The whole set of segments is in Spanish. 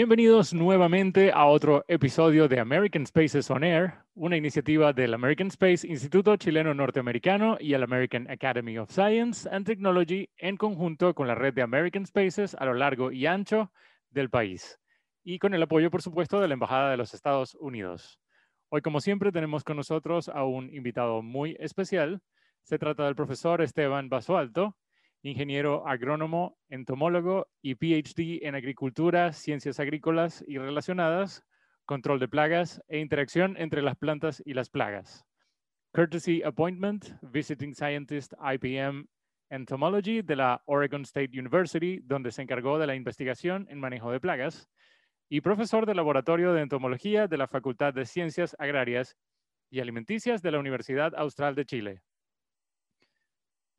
Bienvenidos nuevamente a otro episodio de American Spaces on Air, una iniciativa del American Space Instituto Chileno Norteamericano y el American Academy of Science and Technology en conjunto con la red de American Spaces a lo largo y ancho del país y con el apoyo, por supuesto, de la Embajada de los Estados Unidos. Hoy, como siempre, tenemos con nosotros a un invitado muy especial. Se trata del profesor Esteban Basualto, ingeniero agrónomo, entomólogo y PhD en agricultura, ciencias agrícolas y relacionadas, control de plagas e interacción entre las plantas y las plagas. Courtesy Appointment, Visiting Scientist IPM Entomology de la Oregon State University, donde se encargó de la investigación en manejo de plagas, y profesor del Laboratorio de Entomología de la Facultad de Ciencias Agrarias y Alimenticias de la Universidad Austral de Chile.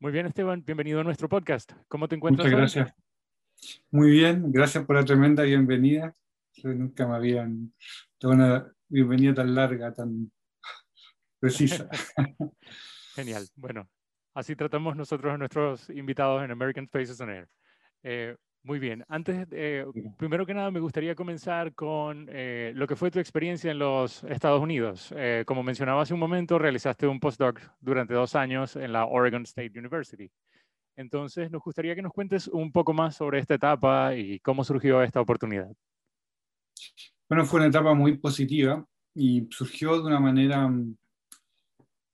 Muy bien, Esteban, bienvenido a nuestro podcast. ¿Cómo te encuentras? Muchas gracias. Muy bien, gracias por la tremenda bienvenida. Nunca me habían dado una bienvenida tan larga, tan precisa. Genial. Bueno, así tratamos nosotros a nuestros invitados en American Spaces on Air. Eh, muy bien. Antes, eh, primero que nada, me gustaría comenzar con eh, lo que fue tu experiencia en los Estados Unidos. Eh, como mencionaba hace un momento, realizaste un postdoc durante dos años en la Oregon State University. Entonces, nos gustaría que nos cuentes un poco más sobre esta etapa y cómo surgió esta oportunidad. Bueno, fue una etapa muy positiva y surgió de una manera,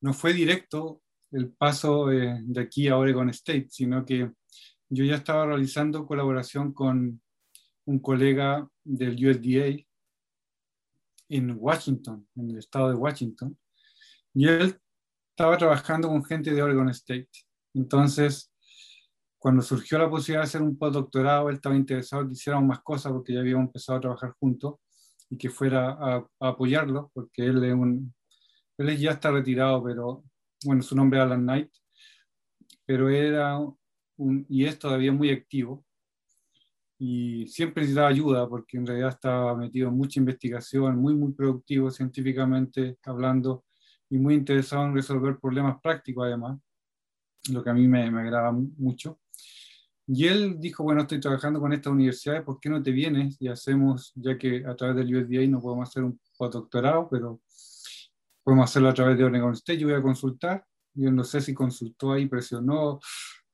no fue directo el paso de aquí a Oregon State, sino que yo ya estaba realizando colaboración con un colega del USDA en Washington, en el estado de Washington, y él estaba trabajando con gente de Oregon State. Entonces, cuando surgió la posibilidad de hacer un postdoctorado, él estaba interesado en que hiciéramos más cosas porque ya habíamos empezado a trabajar juntos y que fuera a, apoyarlo, porque él es él ya está retirado, pero bueno, su nombre es Alan Knight, pero era y es todavía muy activo. Y siempre necesitaba ayuda porque en realidad estaba metido en mucha investigación, muy, muy productivo científicamente hablando y muy interesado en resolver problemas prácticos además, lo que a mí me, me agrada mucho. Y él dijo, bueno, estoy trabajando con esta universidad, ¿por qué no te vienes y hacemos, ya que a través del USDA no podemos hacer un postdoctorado, pero podemos hacerlo a través de Oregon State, yo voy a consultar, yo no sé si consultó ahí, presionó,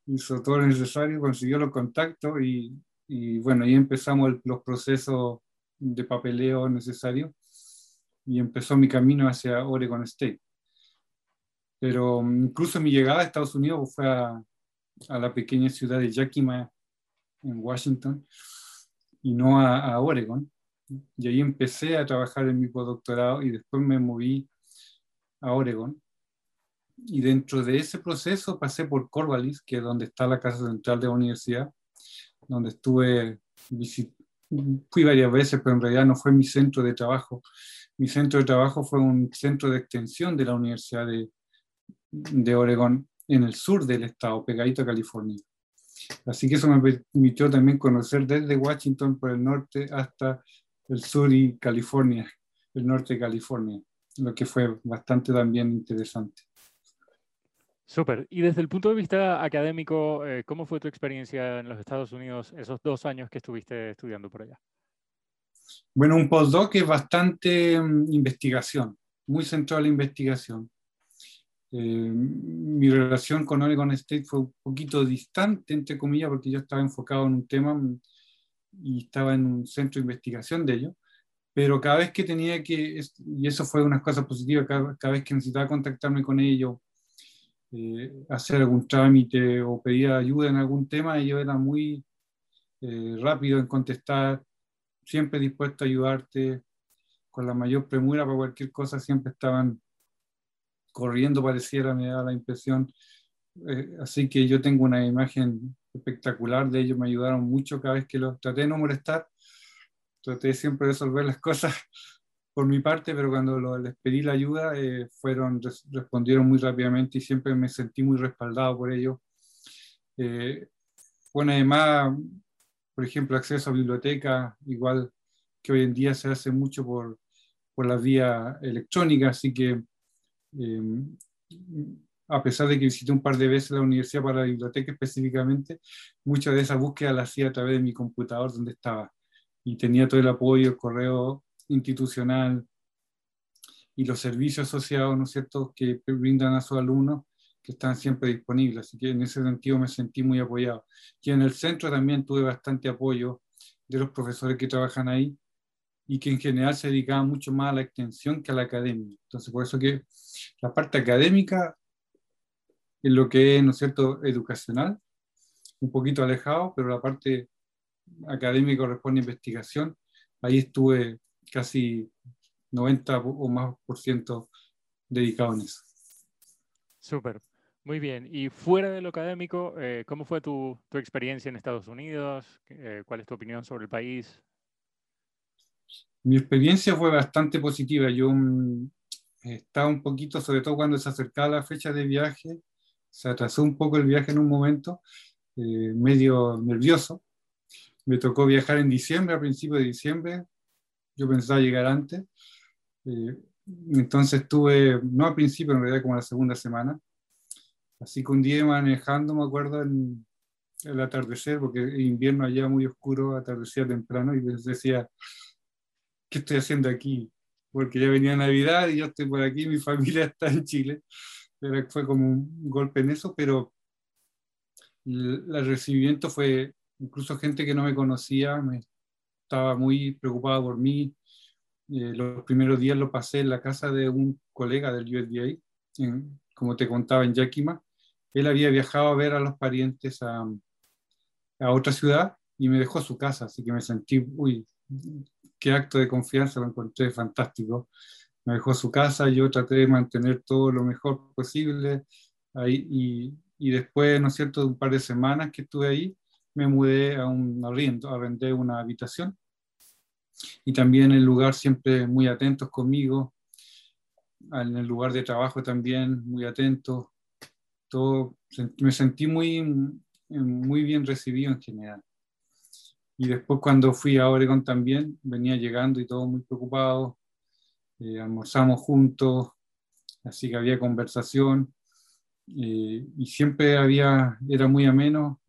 hizo todo lo necesario, consiguió los contactos y, y bueno, ahí empezamos los procesos de papeleo necesarios y empezó mi camino hacia Oregon State. Pero mm, incluso mi llegada a Estados Unidos fue a, a la pequeña ciudad de Yakima, en Washington, y no a, a, Oregon. Y ahí empecé a trabajar en mi postdoctorado y después me moví a Oregon y dentro de ese proceso pasé por Corvallis, que es donde está la casa central de la universidad, donde estuve, fui varias veces, pero en realidad no fue mi centro de trabajo. Mi centro de trabajo fue un centro de extensión de la Universidad de, de Oregón, en el sur del estado, pegadito a California. Así que eso me permitió también conocer desde Washington por el norte hasta el sur y California, el norte de California, lo que fue bastante también interesante. Súper. Y desde el punto de vista académico, eh, ¿cómo fue tu experiencia en los Estados Unidos esos dos años que estuviste estudiando por allá? Bueno, un postdoc es bastante mm, investigación, muy centrado en la investigación. Eh, mi relación con Oregon State fue un poquito distante, entre comillas, porque yo estaba enfocado en un tema mm, y estaba en un centro de investigación de ello. Pero cada vez que tenía que, y eso fue una cosa positiva, cada, cada vez que necesitaba contactarme con ellos, eh, hacer algún trámite o pedir ayuda en algún tema, ellos eran muy eh, rápidos en contestar, siempre dispuestos a ayudarte, con la mayor premura para cualquier cosa, siempre estaban corriendo, pareciera, me da la impresión. Eh, así que yo tengo una imagen espectacular de ellos, me ayudaron mucho cada vez que los traté de no molestar, traté siempre de resolver las cosas por mi parte, pero cuando les pedí la ayuda, eh, fueron, respondieron muy rápidamente y siempre me sentí muy respaldado por ellos. Eh, bueno, además, por ejemplo, acceso a biblioteca, igual que hoy en día se hace mucho por, por la vía electrónica, así que eh, a pesar de que visité un par de veces la universidad para la biblioteca específicamente, muchas de esas búsquedas las hacía a través de mi computador donde estaba y tenía todo el apoyo, el correo institucional y los servicios asociados, ¿no es cierto?, que brindan a sus alumnos que están siempre disponibles. Así que en ese sentido me sentí muy apoyado. Y en el centro también tuve bastante apoyo de los profesores que trabajan ahí y que en general se dedicaban mucho más a la extensión que a la academia. Entonces, por eso que la parte académica es lo que es, ¿no es cierto?, educacional, un poquito alejado, pero la parte académica corresponde a investigación. Ahí estuve casi 90 o más por ciento dedicado en eso. Súper. Muy bien. Y fuera de lo académico, eh, ¿cómo fue tu, tu, experiencia en Estados Unidos? Eh, ¿Cuál es tu opinión sobre el país? Mi experiencia fue bastante positiva. Yo mm, estaba un poquito, sobre todo cuando se acercaba la fecha de viaje, se atrasó un poco el viaje en un momento, eh, medio nervioso. Me tocó viajar en diciembre, a principios de diciembre. Yo pensaba llegar antes. entonces estuve, no a principio, en realidad como la segunda semana Así que un día manejando, me acuerdo, en el atardecer, porque el invierno allá muy oscuro, atardecía temprano, y decía, ¿qué estoy haciendo aquí? Porque ya venía Navidad y yo estoy por aquí, mi familia está en Chile. Pero fue como un golpe en eso, pero el recibimiento fue, incluso gente que no me conocía, me estaba muy preocupada por mí. Eh, los primeros días lo pasé en la casa de un colega del USDA, como te contaba, en Yakima, él había viajado a ver a los parientes a, a otra ciudad y me dejó su casa, así que me sentí, uy, qué acto de confianza, lo encontré fantástico. Me dejó su casa, yo traté de mantener todo lo mejor posible ahí, y, y después, ¿no es cierto?, de un par de semanas que estuve ahí, me mudé a un arriendo, arrendé una habitación. Y también el lugar siempre muy atentos conmigo, en el lugar de trabajo también muy atentos, todo, me sentí muy, muy bien recibido en general. Y después cuando fui a Oregon también, venía llegando y todo muy preocupado, eh, almorzamos juntos, así que había conversación. Eh, y siempre había, era muy ameno,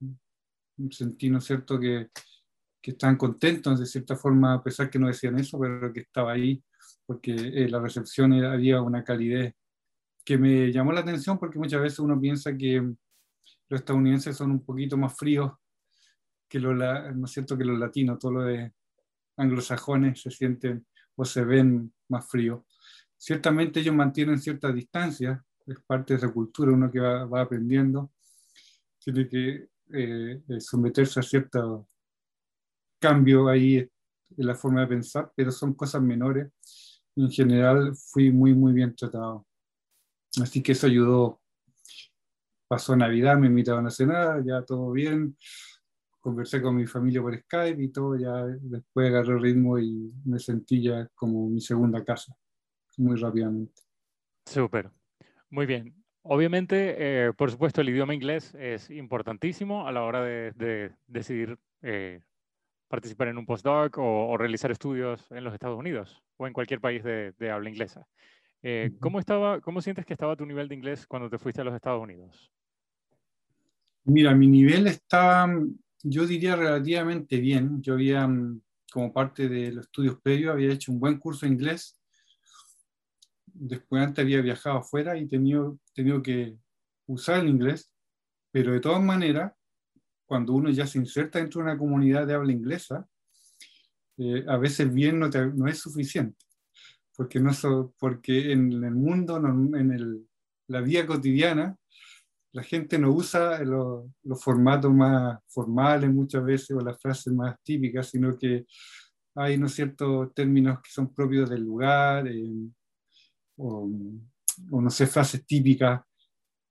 sentí, ¿no es cierto?, que, que estaban contentos de cierta forma, a pesar que no decían eso, pero que estaba ahí, porque eh, la recepción había una calidez que me llamó la atención porque muchas veces uno piensa que los estadounidenses son un poquito más fríos que los, ¿no es cierto? que los latinos, todos los anglosajones se sienten o se ven más fríos. Ciertamente ellos mantienen cierta distancia, es parte de esa cultura, uno que va, aprendiendo, tiene que eh, eh, someterse a cierto cambio ahí en la forma de pensar, pero son cosas menores. En general fui muy, muy bien tratado. Así que eso ayudó. Pasó Navidad, me invitaron a cenar, ya todo bien. Conversé con mi familia por Skype y todo, ya después agarré ritmo y me sentí ya como mi segunda casa, muy rápidamente. Súper, muy bien. Obviamente, eh, por supuesto, el idioma inglés es importantísimo a la hora de, decidir eh, participar en un postdoc o, o, realizar estudios en los Estados Unidos o en cualquier país de habla inglesa. Eh, ¿cómo, estaba, ¿Cómo sientes que estaba tu nivel de inglés cuando te fuiste a los Estados Unidos? Mira, mi nivel estaba, yo diría, relativamente bien. Yo había, mm, como parte de los estudios previos, había hecho un buen curso de inglés. Después antes había viajado afuera y tenido, tenido que usar el inglés, pero de todas maneras, cuando uno ya se inserta dentro de una comunidad de habla inglesa, eh, a veces bien no, no es suficiente porque, no porque en el mundo, en el, la vida cotidiana, la gente no usa los, formatos más formales muchas veces o las frases más típicas, sino que hay ¿no ciertos términos que son propios del lugar, eh, o, o, no sé, frases típicas,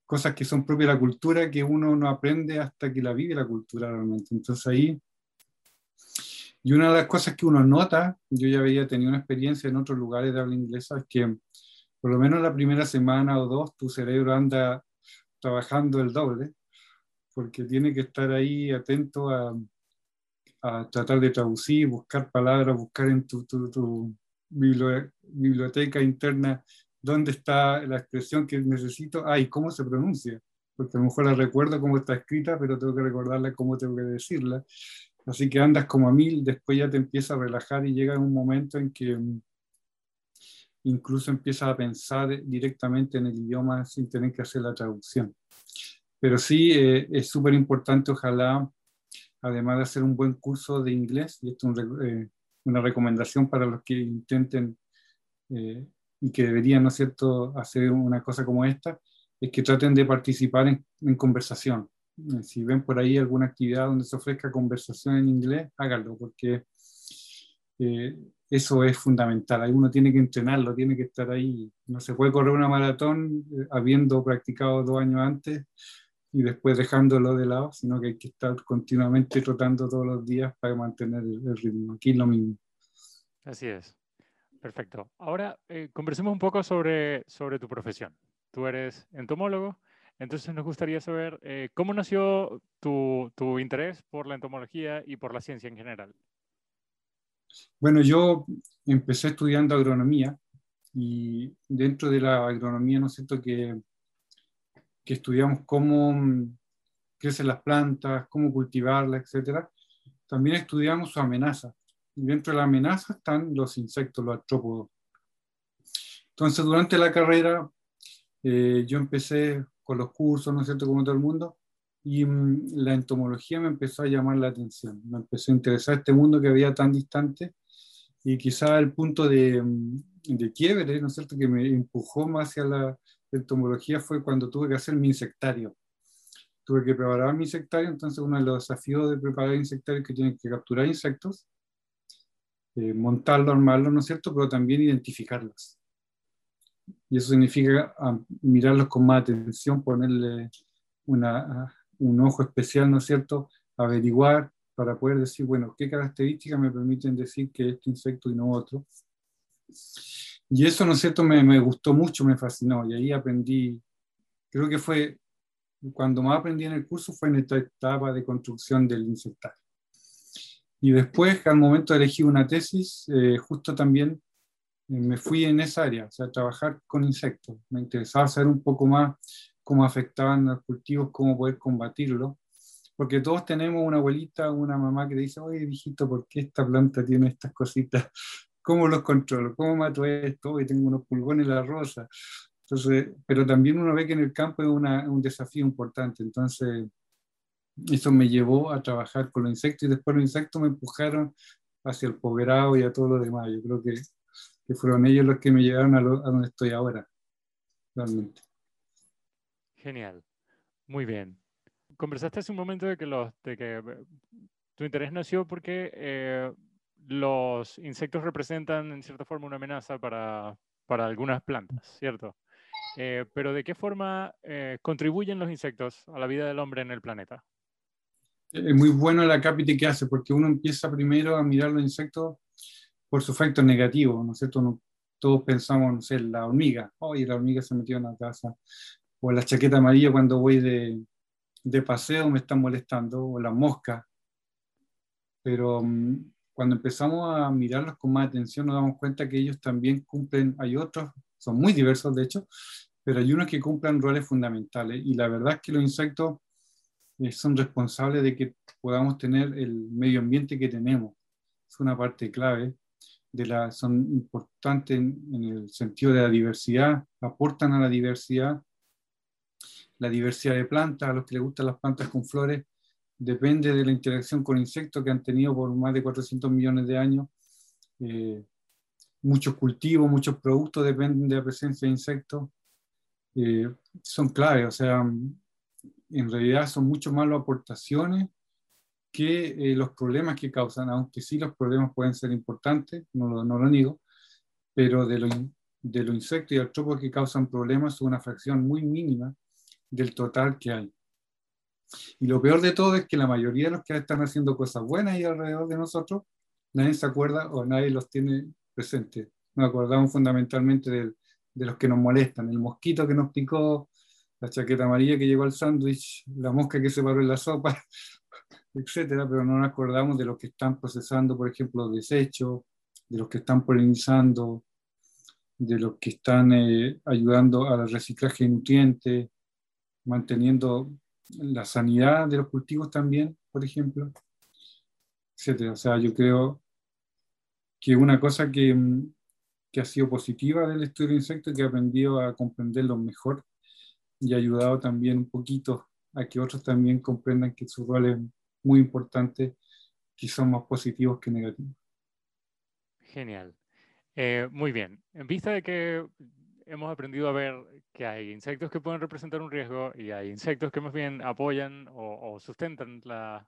cosas que son propias de la cultura que uno no aprende hasta que la vive la cultura realmente. Entonces ahí y una de las cosas que uno nota, yo ya había tenido una experiencia en otros lugares de habla inglesa, es que por lo menos la primera semana o dos tu cerebro anda trabajando el doble, porque tiene que estar ahí atento a, a tratar de traducir, buscar palabras, buscar en tu, tu, biblioteca interna dónde está la expresión que necesito, ah, y cómo se pronuncia, porque a lo mejor la recuerdo cómo está escrita, pero tengo que recordarla cómo tengo que decirla. Así que andas como a mil, después ya te empieza a relajar y llega un momento en que mm, incluso empiezas a pensar directamente en el idioma sin tener que hacer la traducción. Pero sí, eh, es súper importante, ojalá, además de hacer un buen curso de inglés, y esto es eh, una recomendación para los que intenten eh, y que deberían, ¿no es cierto?, hacer una cosa como esta, es que traten de participar en, conversación. Eh, si ven por ahí alguna actividad donde se ofrezca conversación en inglés, háganlo, porque eh, eso es fundamental. Ahí uno tiene que entrenarlo, tiene que estar ahí. No se puede correr una maratón eh, habiendo practicado dos años antes y después dejándolo de lado, sino que hay que estar continuamente trotando todos los días para mantener el, ritmo. Aquí es lo mismo. Así es. Perfecto. Ahora conversemos un poco sobre, sobre tu profesión tú eres entomólogo, entonces nos gustaría saber eh, cómo nació tu, tu, interés por la entomología y por la ciencia en general. Bueno, yo empecé estudiando agronomía y dentro de la agronomía, ¿no es cierto?, que, que estudiamos cómo mm, crecen las plantas, cómo cultivarlas, etc. También estudiamos su amenaza. Y dentro de la amenaza están los insectos, los artrópodos. Entonces, durante la carrera eh, yo empecé con los cursos, ¿no es cierto?, como todo el mundo, y mm, la entomología me empezó a llamar la atención, me empezó a interesar este mundo que había tan distante, y quizá el punto de, mm, de quiebre, ¿no es cierto?, que me empujó más hacia la entomología fue cuando tuve que hacer mi insectario. Tuve que preparar mi insectario, entonces uno de los desafíos de preparar insectario es que tienen que capturar insectos, eh, montarlos, armarlos, ¿no es cierto?, pero también identificarlos y eso significa ah, mirarlos con más atención, ponerle una, un ojo especial, ¿no es cierto? Averiguar para poder decir, bueno, qué características me permiten decir que este insecto y no otro. Y eso, ¿no es cierto?, me, gustó mucho, me fascinó, y ahí aprendí, creo que fue, cuando más aprendí en el curso fue en esta etapa de construcción del insectario. Y después, al momento de elegir una tesis, eh, justo también me fui en esa área, o sea, trabajar con insectos. Me interesaba saber un poco más cómo afectaban los cultivos, cómo poder combatirlo. Porque todos tenemos una abuelita, una mamá que dice, oye, viejito, ¿por qué esta planta tiene estas cositas? ¿Cómo los controlo? ¿Cómo mato esto? Hoy tengo unos pulgones en la rosa. Entonces, pero también uno ve que en el campo es un desafío importante. Entonces, eso me llevó a trabajar con los insectos y después los insectos me empujaron hacia el posgrado y a todo lo demás. Yo creo que que fueron ellos los que me llevaron a, donde estoy ahora, realmente. Genial, muy bien. Conversaste hace un momento de que, los, de que eh, tu interés nació porque eh, los insectos representan en cierta forma una amenaza para, para algunas plantas, ¿cierto? Eh, pero ¿de qué forma contribuyen los insectos a la vida del hombre en el planeta? Es muy bueno la cápita que hace, porque uno empieza primero a mirar los insectos por su efecto negativo, ¿no es cierto? todos pensamos, no sé, la hormiga, oye, la hormiga se metió en la casa, o la chaqueta amarilla cuando voy de, de paseo me están molestando, o la mosca. Pero mm, cuando empezamos a mirarlos con más atención nos damos cuenta que ellos también cumplen, hay otros, son muy diversos de hecho, pero hay unos que cumplen roles fundamentales. Y la verdad es que los insectos eh, son responsables de que podamos tener el medio ambiente que tenemos. Es una parte clave la, son importantes en, el sentido de la diversidad, aportan a la diversidad, la diversidad de plantas, a los que les gustan las plantas con flores, depende de la interacción con insectos que han tenido por más de 400 millones de años. Eh, muchos cultivos, muchos productos dependen de la presencia de insectos. Eh, son claves, o sea, en realidad son mucho más las aportaciones que eh, los problemas que causan, aunque sí los problemas pueden ser importantes, no lo, niego, pero de los de lo insectos y artrópodos que causan problemas es una fracción muy mínima del total que hay. Y lo peor de todo es que la mayoría de los que están haciendo cosas buenas ahí alrededor de nosotros, nadie se acuerda o nadie los tiene presentes. Nos acordamos fundamentalmente de, de los que nos molestan, el mosquito que nos picó, la chaqueta amarilla que llegó al sándwich, la mosca que se paró en la sopa, etcétera, pero no nos acordamos de los que están procesando, por ejemplo, desechos, de los que están polinizando, de los que están eh, ayudando al reciclaje de nutrientes, manteniendo la sanidad de los cultivos también, por ejemplo. etc. O sea, yo creo que una cosa que, que ha sido positiva del estudio de insectos que he aprendido a comprenderlos mejor y ha ayudado también un poquito a que otros también comprendan que su rol es muy importante, que son más positivos que negativos. Genial. Eh, muy bien. En vista de que hemos aprendido a ver que hay insectos que pueden representar un riesgo y hay insectos que más bien apoyan o, sustentan la,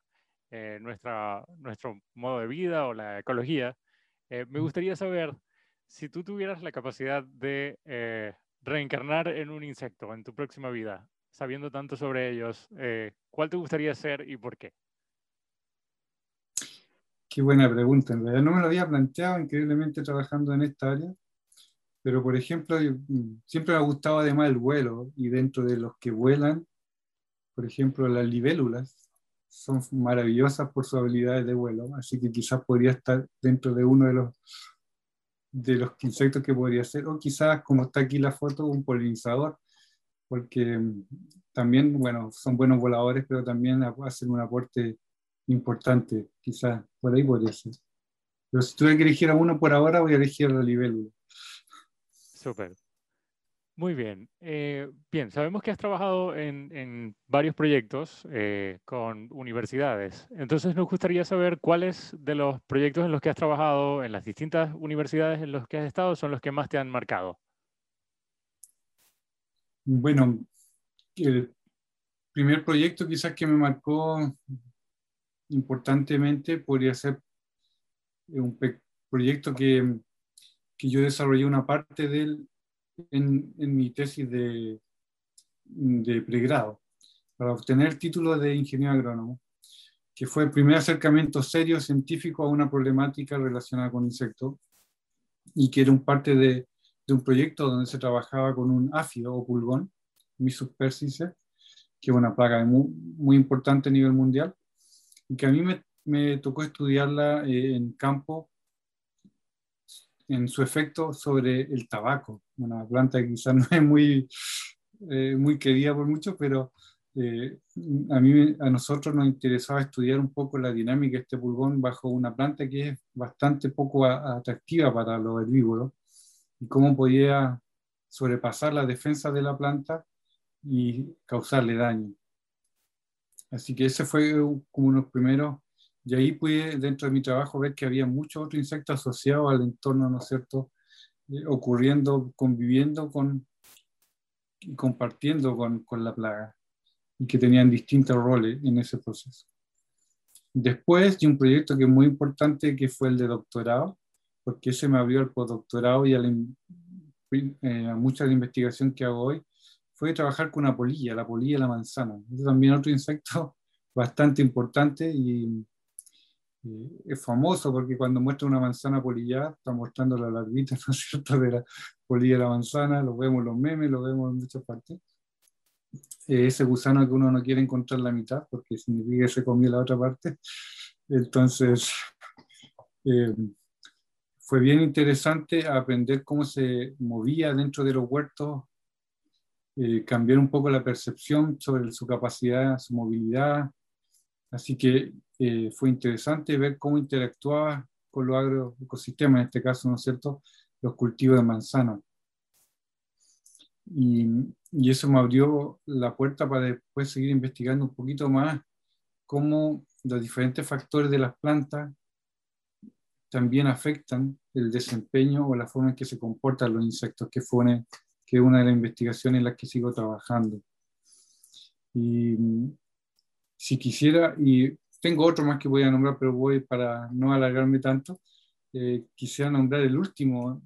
eh, nuestra, nuestro modo de vida o la ecología, eh, me gustaría saber si tú tuvieras la capacidad de reencarnar en un insecto en tu próxima vida, sabiendo tanto sobre ellos, ¿cuál te gustaría ser y por qué? Qué buena pregunta. En realidad no me lo había planteado increíblemente trabajando en esta área, pero por ejemplo, mm, siempre me ha gustado además el vuelo y dentro de los que vuelan, por ejemplo, las libélulas son maravillosas por sus habilidades de vuelo, así que quizás podría estar dentro de uno de los de los insectos que podría ser, o quizás, como está aquí la foto, un polinizador, porque mm, también, bueno, son buenos voladores, pero también hacen un aporte importante, quizás por ahí podría ser. Pero si tuviera que elegir a uno por ahora, voy a elegir a la libélula. Súper. Muy bien. Eh, bien, sabemos que has trabajado en, en varios proyectos eh, con universidades. Entonces nos gustaría saber cuáles de los proyectos en los que has trabajado en las distintas universidades en los que has estado son los que más te han marcado. Bueno, el primer proyecto quizás que me marcó importantemente podría ser un proyecto que, que yo desarrollé una parte de él en, mi tesis de, de pregrado para obtener el título de ingeniero agrónomo, que fue el primer acercamiento serio científico a una problemática relacionada con insectos y que era un parte de, un proyecto donde se trabajaba con un áfido o pulgón, Missus persice, que es una plaga muy, importante a nivel mundial, y que a mí me, me tocó estudiarla eh, en campo en su efecto sobre el tabaco, una planta que quizás no es muy, eh, muy querida por muchos, pero eh, a mí, a nosotros nos interesaba estudiar un poco la dinámica de este pulgón bajo una planta que es bastante poco atractiva para los herbívoros y cómo podía sobrepasar la defensa de la planta y causarle daño. Así que ese fue como uno de los primeros, y ahí pude dentro de mi trabajo ver que había muchos otros insectos asociados al entorno, ¿no es cierto?, eh, ocurriendo, conviviendo con y compartiendo con, con la plaga, y que tenían distintos roles en ese proceso. Después de un proyecto que es muy importante, que fue el de doctorado, porque ese me abrió al postdoctorado y a, la, eh, a mucha de la investigación que hago hoy, fue trabajar con una polilla, la polilla de la manzana. Es también otro insecto bastante importante y, es famoso porque cuando muestra una manzana polillada, está mostrando la larvita, ¿no es cierto?, de la polilla de la manzana, lo vemos los memes, lo vemos en muchas partes. ese gusano que uno no quiere encontrar la mitad porque significa que se comió la otra parte. Entonces, eh, fue bien interesante aprender cómo se movía dentro de los huertos eh, cambiar un poco la percepción sobre su capacidad, su movilidad. Así que eh, fue interesante ver cómo interactuaba con los agroecosistemas, en este caso, ¿no es cierto?, los cultivos de manzana. Y, y, eso me abrió la puerta para después seguir investigando un poquito más cómo los diferentes factores de las plantas también afectan el desempeño o la forma en que se comportan los insectos, que fue que una de las investigaciones en las que sigo trabajando. Y si quisiera, y tengo otro más que voy a nombrar, pero voy para no alargarme tanto, eh, quisiera nombrar el último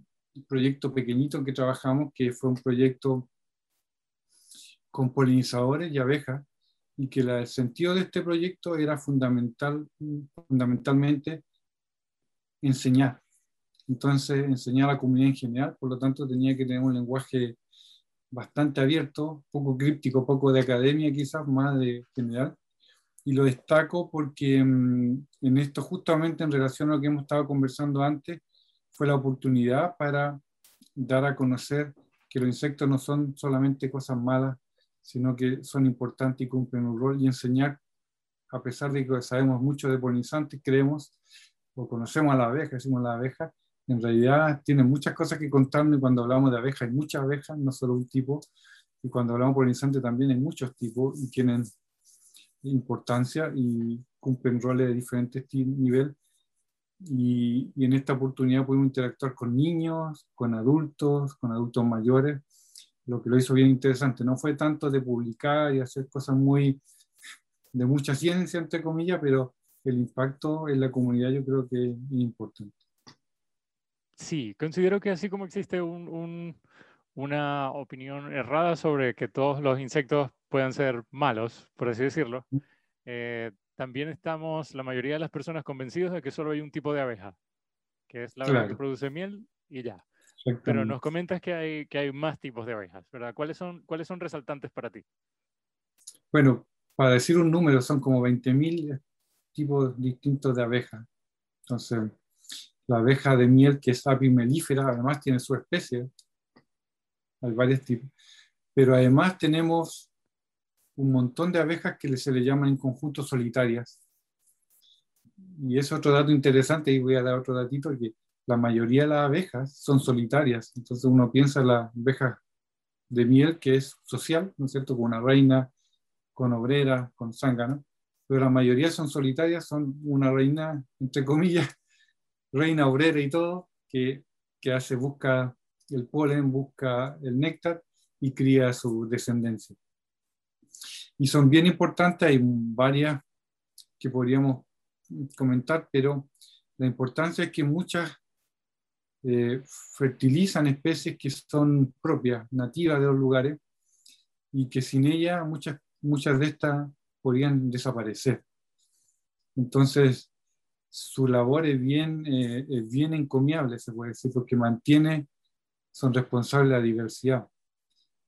proyecto pequeñito que trabajamos, que fue un proyecto con polinizadores y abejas, y que el sentido de este proyecto era fundamental, fundamentalmente enseñar. Entonces enseñar a la comunidad en general, por lo tanto tenía que tener un lenguaje bastante abierto, poco críptico, poco de academia quizás, más de general. Y lo destaco porque mm, en esto, justamente en relación a lo que hemos estado conversando antes, fue la oportunidad para dar a conocer que los insectos no son solamente cosas malas, sino que son importantes y cumplen un rol y enseñar a pesar de que sabemos mucho de polinizantes, creemos o conocemos a la abeja, decimos la abeja, en realidad tiene muchas cosas que contarnos cuando hablamos de abejas hay muchas abejas, no solo un tipo, y cuando hablamos de polinizantes también hay muchos tipos y tienen importancia y cumplen roles de diferentes niveles. Y, en esta oportunidad pudimos interactuar con niños, con adultos, con adultos mayores, lo que lo hizo bien interesante. No fue tanto de publicar y hacer cosas muy de mucha ciencia, entre comillas, pero el impacto en la comunidad yo creo que es importante. Sí, considero que así como existe una opinión errada sobre que todos los insectos puedan ser malos, por así decirlo, eh, también estamos, la mayoría de las personas, convencidos de que solo hay un tipo de abeja, que es la abeja que produce miel y ya. Pero nos comentas que hay, que hay más tipos de abejas, ¿verdad? ¿Cuáles son, ¿Cuáles son resaltantes para ti? Bueno, para decir un número, son como 20.000 tipos distintos de abejas. Entonces, la abeja de miel, que es apimelífera, además tiene su especie, hay varios tipos. Pero además tenemos un montón de abejas que se le llaman en conjunto solitarias. Y es otro dato interesante, y voy a dar otro datito, que la mayoría de las abejas son solitarias. Entonces uno piensa en la abeja de miel, que es social, ¿no es cierto?, con una reina, con obrera, con zángano, pero la mayoría son solitarias, son una reina, entre comillas, reina obrera y todo, que, que hace, busca el polen, busca el néctar y cría su descendencia. Y son bien importantes, hay varias que podríamos comentar, pero la importancia es que muchas eh, fertilizan especies que son propias, nativas de los lugares, y que sin ellas muchas, muchas de estas podrían desaparecer. Entonces, su labor es bien, eh, es bien encomiable, se puede decir, porque mantiene, son responsables de la diversidad.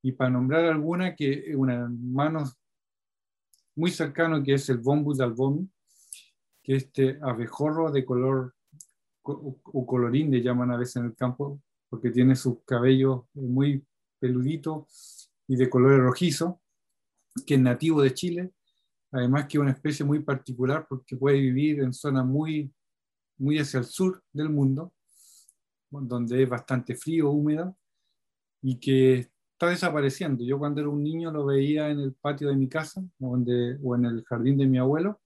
Y para nombrar alguna, que un hermano muy cercano, que es el Bombus albomi, que es este abejorro de color o colorín le llaman a veces en el campo, porque tiene sus cabellos muy peluditos y de color rojizo, que es nativo de Chile, además que es una especie muy particular porque puede vivir en zonas muy, muy hacia el sur del mundo, donde es bastante frío, húmedo, y que está desapareciendo. Yo cuando era un niño lo veía en el patio de mi casa donde, o en el jardín de mi abuelo,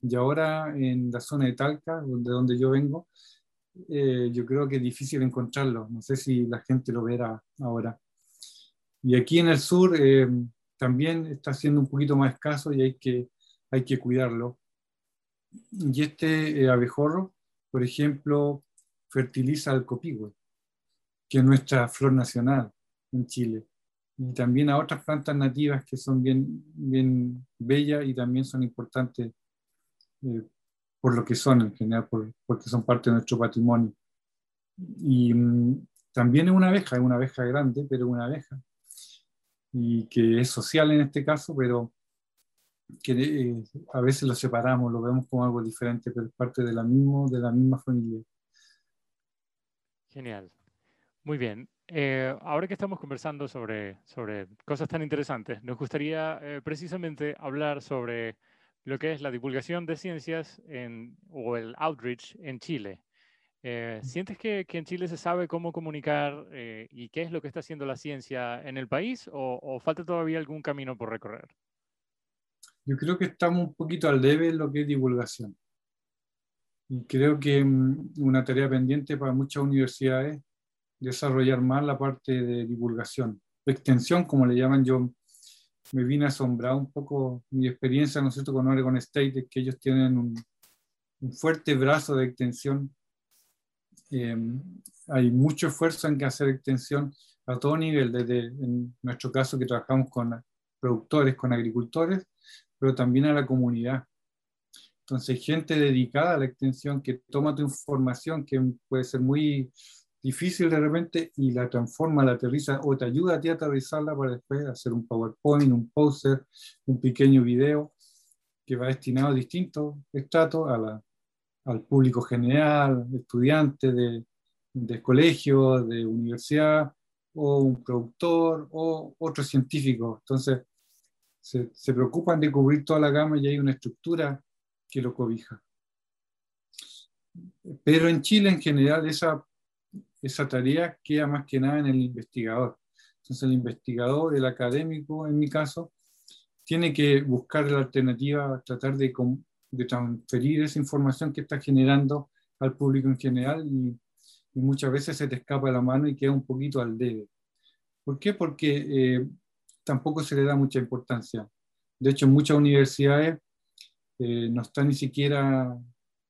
y ahora en la zona de Talca, de donde yo vengo, eh, yo creo que es difícil encontrarlo. No sé si la gente lo verá ahora. Y aquí en el sur eh, también está siendo un poquito más escaso y hay que, hay que cuidarlo. Y este eh, abejorro, por ejemplo, fertiliza el copihue, que es nuestra flor nacional en Chile. Y también a otras plantas nativas que son bien, bien bellas y también son importantes eh, por lo que son en general, porque son parte de nuestro patrimonio. Y mm, también es una abeja, es una abeja grande, pero una abeja, y que es social en este caso, pero que eh, a veces lo separamos, lo vemos como algo diferente, pero es parte de la, mismo, de la misma familia. Genial. Muy bien. Eh, ahora que estamos conversando sobre, sobre cosas tan interesantes, nos gustaría precisamente hablar sobre lo que es la divulgación de ciencias en, o el outreach en Chile. Eh, ¿Sientes que, que, en Chile se sabe cómo comunicar eh, y qué es lo que está haciendo la ciencia en el país o, falta todavía algún camino por recorrer? Yo creo que estamos un poquito al debe en lo que es divulgación. Y creo que mm, una tarea pendiente para muchas universidades desarrollar más la parte de divulgación, extensión, como le llaman yo, me vine asombrado un poco mi experiencia, ¿no es cierto?, con Oregon State, de que ellos tienen un, fuerte brazo de extensión. Eh, hay mucho esfuerzo en que hacer extensión a todo nivel, desde en nuestro caso que trabajamos con productores, con agricultores, pero también a la comunidad. Entonces, gente dedicada a la extensión que toma tu información, que puede ser muy difícil de repente y la transforma, la aterriza o te ayuda a ti a aterrizarla para después hacer un PowerPoint, un poster, un pequeño video que va destinado a distintos estratos, a la, al público general, estudiantes de, de colegio, de universidad, o un productor, o otro científico. Entonces, se, se, preocupan de cubrir toda la gama y hay una estructura que lo cobija. Pero en Chile en general esa, esa tarea queda más que nada en el investigador. Entonces el investigador, el académico en mi caso, tiene que buscar la alternativa, tratar de, de transferir esa información que está generando al público en general y, y, muchas veces se te escapa la mano y queda un poquito al debe. ¿Por qué? Porque eh, tampoco se le da mucha importancia. De hecho, muchas universidades eh, no está ni siquiera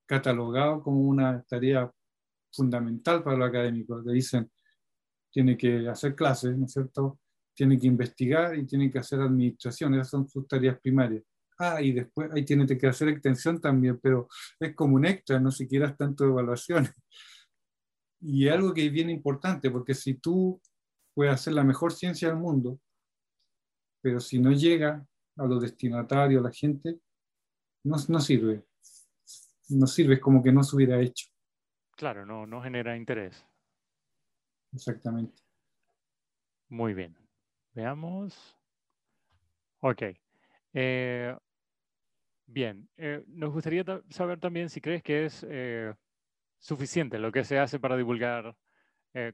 catalogado como una tarea fundamental para los académicos. Le dicen, tiene que hacer clases, ¿no es cierto? Tiene que investigar y tiene que hacer administración, esas son sus tareas primarias. Ah, y después ahí tiene que hacer extensión también, pero es como un extra, no siquiera tanto de evaluaciones. Y algo que es bien importante, porque si tú puedes hacer la mejor ciencia del mundo, pero si no llega a los destinatarios, a la gente, no, no sirve. No sirve, es como que no se hubiera hecho. Claro, no, no genera interés. Exactamente. Muy bien. Veamos. Ok. Eh, bien. Eh, nos gustaría saber también si crees que es eh, suficiente lo que se hace para divulgar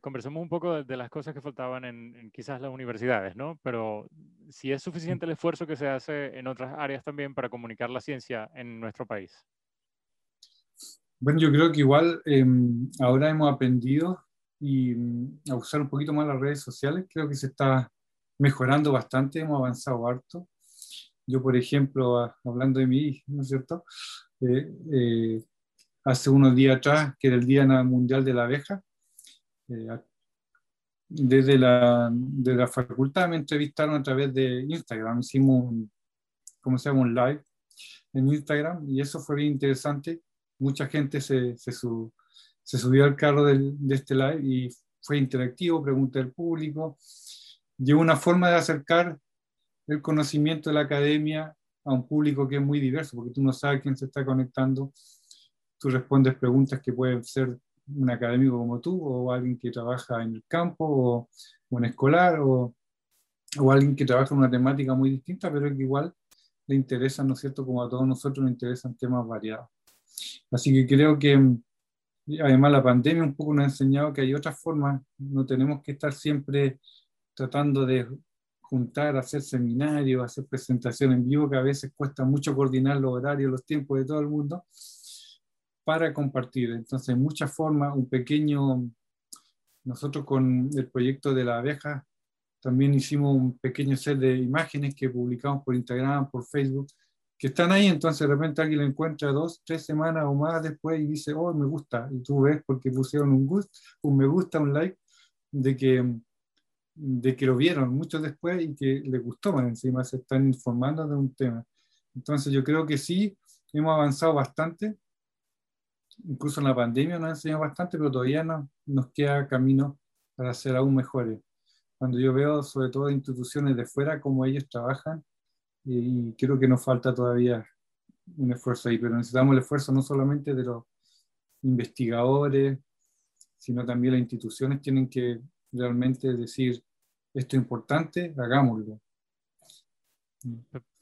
conversamos un poco de, las cosas que faltaban en, quizás las universidades, ¿no? Pero si es suficiente el esfuerzo que se hace en otras áreas también para comunicar la ciencia en nuestro país. Bueno, yo creo que igual em, ahora hemos aprendido y, mm, a usar un poquito más las redes sociales. Creo que se está mejorando bastante, hemos avanzado harto. Yo, por ejemplo, hablando de mí, ¿no es cierto? Eh, eh, hace unos días atrás, que era el Día Mundial de la Abeja, eh, desde la, de la facultad me entrevistaron a través de Instagram, hicimos un, ¿cómo se llama? Un live en Instagram y eso fue bien interesante. Mucha gente se, subió al carro de este live y fue interactivo, pregunta del público. Y una forma de acercar el conocimiento de la academia a un público que es muy diverso, porque tú no sabes quién se está conectando. Tú respondes preguntas que pueden ser un académico como tú, o alguien que trabaja en el campo, o un escolar, o, o alguien que trabaja en una temática muy distinta, pero que igual le interesa, ¿no es cierto?, como a todos nosotros nos interesan temas variados. Así que creo que además la pandemia un poco nos ha enseñado que hay otras formas, no tenemos que estar siempre tratando de juntar, hacer seminarios, hacer presentaciones en vivo, que a veces cuesta mucho coordinar los horarios, los tiempos de todo el mundo para compartir. Entonces, en muchas formas, un pequeño, nosotros con el proyecto de la abeja, también hicimos un pequeño set de imágenes que publicamos por Instagram, por Facebook, que están ahí, entonces de repente alguien lo encuentra dos, tres semanas o más después y dice, oh, me gusta, y tú ves porque pusieron un, gusto, un me gusta, un like, de que, de que lo vieron mucho después y que les gustó más encima, se están informando de un tema. Entonces yo creo que sí, hemos avanzado bastante incluso en la pandemia nos ha enseñado bastante, pero todavía no, nos queda camino para ser aún mejores. Cuando yo veo, sobre todo, instituciones de fuera, cómo ellos trabajan, y, creo que nos falta todavía un esfuerzo ahí, pero necesitamos el esfuerzo no solamente de los investigadores, sino también las instituciones tienen que realmente decir, esto es importante, hagámoslo.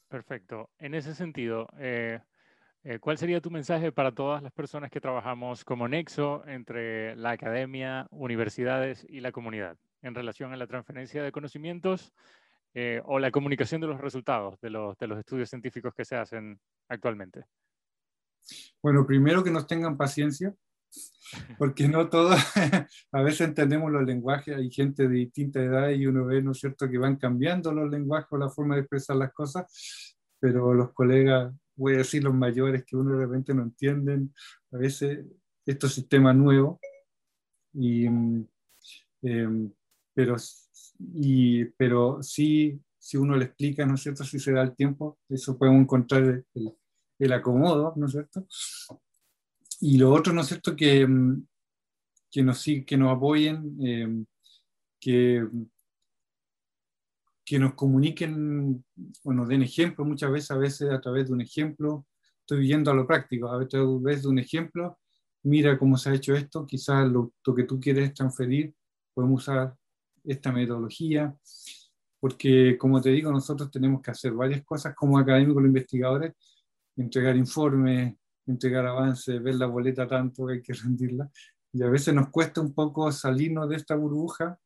Perfecto. En ese sentido, eh, eh, ¿Cuál sería tu mensaje para todas las personas que trabajamos como nexo entre la academia, universidades y la comunidad en relación a la transferencia de conocimientos eh, o la comunicación de los resultados de los, de los estudios científicos que se hacen actualmente? Bueno, primero que nos tengan paciencia, porque no todos, a veces entendemos los lenguajes, hay gente de distinta edad y uno ve, ¿no es cierto?, que van cambiando los lenguajes o la forma de expresar las cosas, pero los colegas voy a decir los mayores que uno de repente no entienden a veces estos sistemas nuevos, y, em, pero, y, pero sí, si uno le explica, ¿no es cierto?, si se da el tiempo, eso podemos encontrar el, el acomodo, ¿no es cierto? Y lo otro, ¿no es cierto?, que, mm, que, nos, que nos apoyen, em, que que nos comuniquen o nos den ejemplo muchas veces, a veces a través de un ejemplo. Estoy viendo a lo práctico, a través de un ejemplo, mira cómo se ha hecho esto, quizás lo, que tú quieres transferir, podemos usar esta metodología. porque como te digo, nosotros tenemos que hacer varias cosas como académicos o investigadores, entregar informes, entregar avances, ver la boleta tanto que hay que rendirla, y a veces nos cuesta un poco salirnos de esta burbuja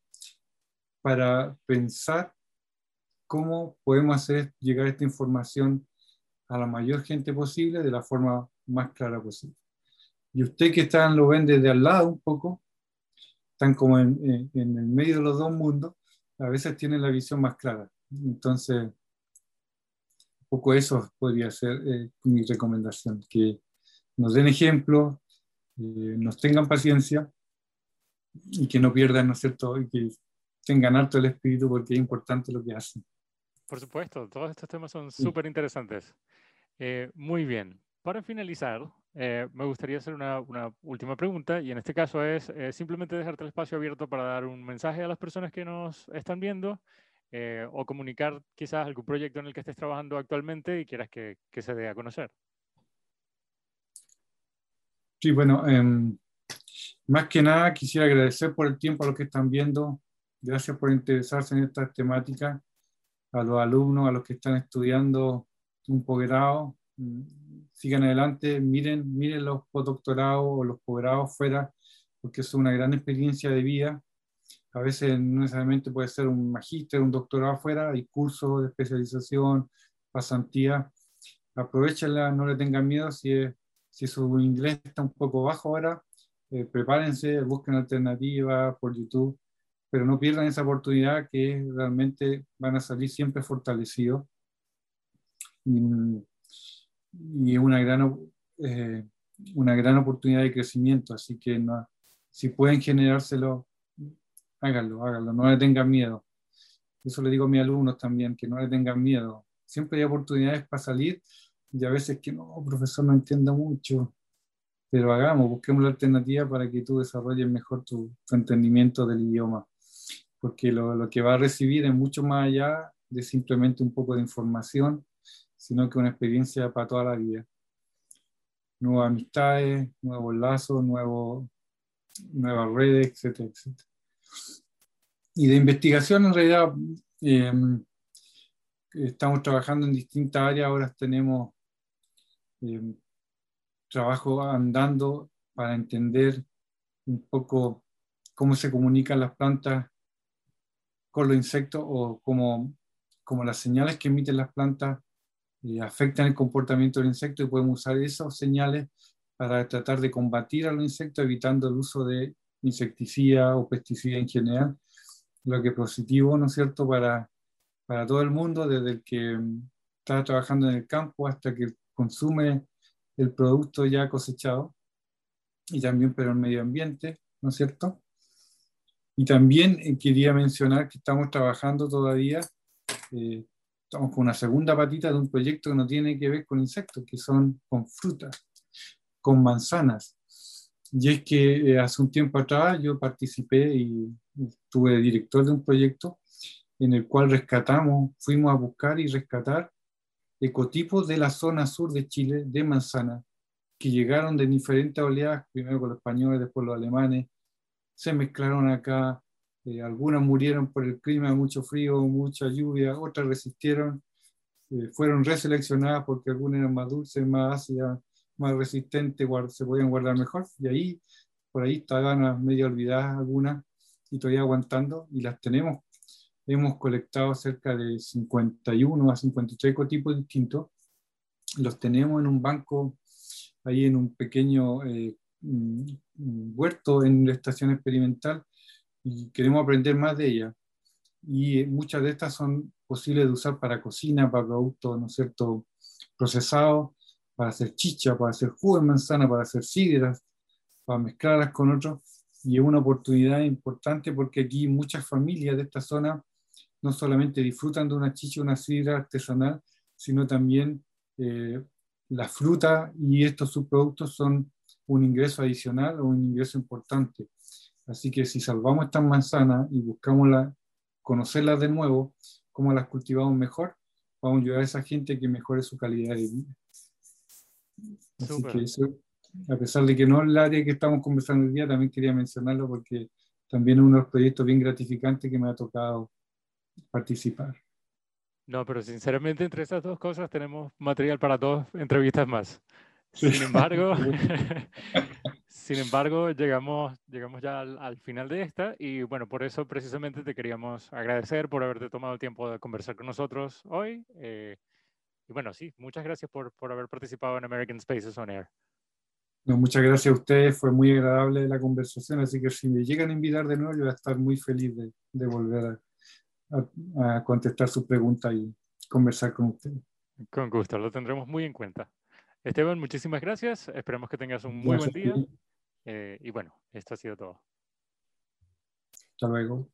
para pensar cómo podemos hacer llegar esta información a la mayor gente posible de la forma más clara posible. Y usted que están, lo ven desde al lado un poco, están como en, en, el medio de los dos mundos, a veces tienen la visión más clara. Entonces, un poco eso podría ser eh, mi recomendación, que nos den ejemplo, eh, nos tengan paciencia y que no pierdan, ¿no es cierto?, y que tengan alto el espíritu porque es importante lo que hacen. Por supuesto, todos estos temas son súper interesantes. Eh, muy bien. Para finalizar, eh, me gustaría hacer una, una, última pregunta y en este caso es eh, simplemente dejarte el espacio abierto para dar un mensaje a las personas que nos están viendo o comunicar quizás algún proyecto en el que estés trabajando actualmente y quieras que, que se dé a conocer. Sí, bueno, em, más que nada quisiera agradecer por el tiempo a los que están viendo. Gracias por interesarse en esta temática a los alumnos, a los que están estudiando un posgrado, mm, sigan adelante, miren, miren los postdoctorados o los posgrados fuera, porque es una gran experiencia de vida. A veces no necesariamente puede ser un magíster, un doctorado afuera, hay cursos de especialización, pasantía. Aprovechenla, no le tengan miedo si, si su inglés está un poco bajo ahora, eh, prepárense, busquen alternativas por YouTube pero no pierdan esa oportunidad que realmente van a salir siempre fortalecidos. Y, y una gran, eh, una gran oportunidad de crecimiento, así que no, si pueden generárselo, háganlo, háganlo, no le tengan miedo. Eso le digo a mis alumnos también, que no le tengan miedo. Siempre hay oportunidades para salir y a veces que no, profesor, no entiendo mucho, pero hagamos, busquemos la alternativa para que tú desarrolles mejor tu entendimiento del idioma porque lo, lo, que va a recibir es mucho más allá de simplemente un poco de información, sino que una experiencia para toda la vida. Nuevas amistades, nuevos lazos, nuevos, nuevas redes, etcétera, etcétera. Y de investigación, en realidad, em, estamos trabajando en distintas áreas, ahora tenemos eh, trabajo andando para entender un poco cómo se comunican las plantas con los insectos o como, como las señales que emiten las plantas afectan el comportamiento del insecto y podemos usar esas señales para tratar de combatir a los insectos evitando el uso de insecticida o pesticida en general, lo que es positivo, ¿no es cierto?, para, para todo el mundo, desde el que mm, está trabajando en el campo hasta que consume el producto ya cosechado y también para el medio ambiente, ¿no es cierto? Y también eh, quería mencionar que estamos trabajando todavía, eh, estamos con una segunda patita de un proyecto que no tiene que ver con insectos, que son con frutas, con manzanas. Y es que eh, hace un tiempo atrás yo participé y estuve director de un proyecto en el cual rescatamos, fuimos a buscar y rescatar ecotipos de la zona sur de Chile de manzana, que llegaron de diferentes oleadas, primero con los españoles, después los alemanes, se mezclaron acá, eh, algunas murieron por el clima, mucho frío, mucha lluvia, otras resistieron, eh, fueron reseleccionadas porque algunas eran más dulces, más ácidas, más resistentes, se podían guardar mejor, y ahí, por ahí estaban medio olvidadas algunas y todavía aguantando, y las tenemos. Hemos colectado cerca de 51 a 53 ecotipos distintos, los tenemos en un banco ahí en un pequeño eh, huerto en la estación experimental y queremos aprender más de ella. Y muchas de estas son posibles de usar para cocina, para productos, ¿no es cierto?, procesados, para hacer chicha, para hacer jugo de manzana, para hacer sidras, para mezclarlas con otros. Y es una oportunidad importante porque aquí muchas familias de esta zona no solamente disfrutan de una chicha, una sidra artesanal, sino también eh, la fruta y estos subproductos son un ingreso adicional o un ingreso importante. Así que si salvamos estas manzanas y buscamos la, conocerlas de nuevo, cómo las cultivamos mejor, vamos a ayudar a esa gente a que mejore su calidad de vida. Así que eso, a pesar de que no es el área que estamos conversando hoy día, también quería mencionarlo porque también es uno de los proyectos bien gratificantes que me ha tocado participar. No, pero sinceramente entre esas dos cosas tenemos material para dos entrevistas más. Sin embargo, sin embargo llegamos, llegamos ya al, final de esta y bueno, por eso precisamente te queríamos agradecer por haberte tomado el tiempo de conversar con nosotros hoy. Eh, y bueno, sí, muchas gracias por, por haber participado en American Spaces on Air. No, muchas gracias a ustedes, fue muy agradable la conversación, así que si me llegan a invitar de nuevo, yo voy a estar muy feliz de, de volver a, a, contestar su pregunta y conversar con ustedes. Con gusto, lo tendremos muy en cuenta. Esteban, muchísimas gracias, esperamos que tengas un muy buen día. Eh, y bueno, esto ha sido todo. Hasta luego.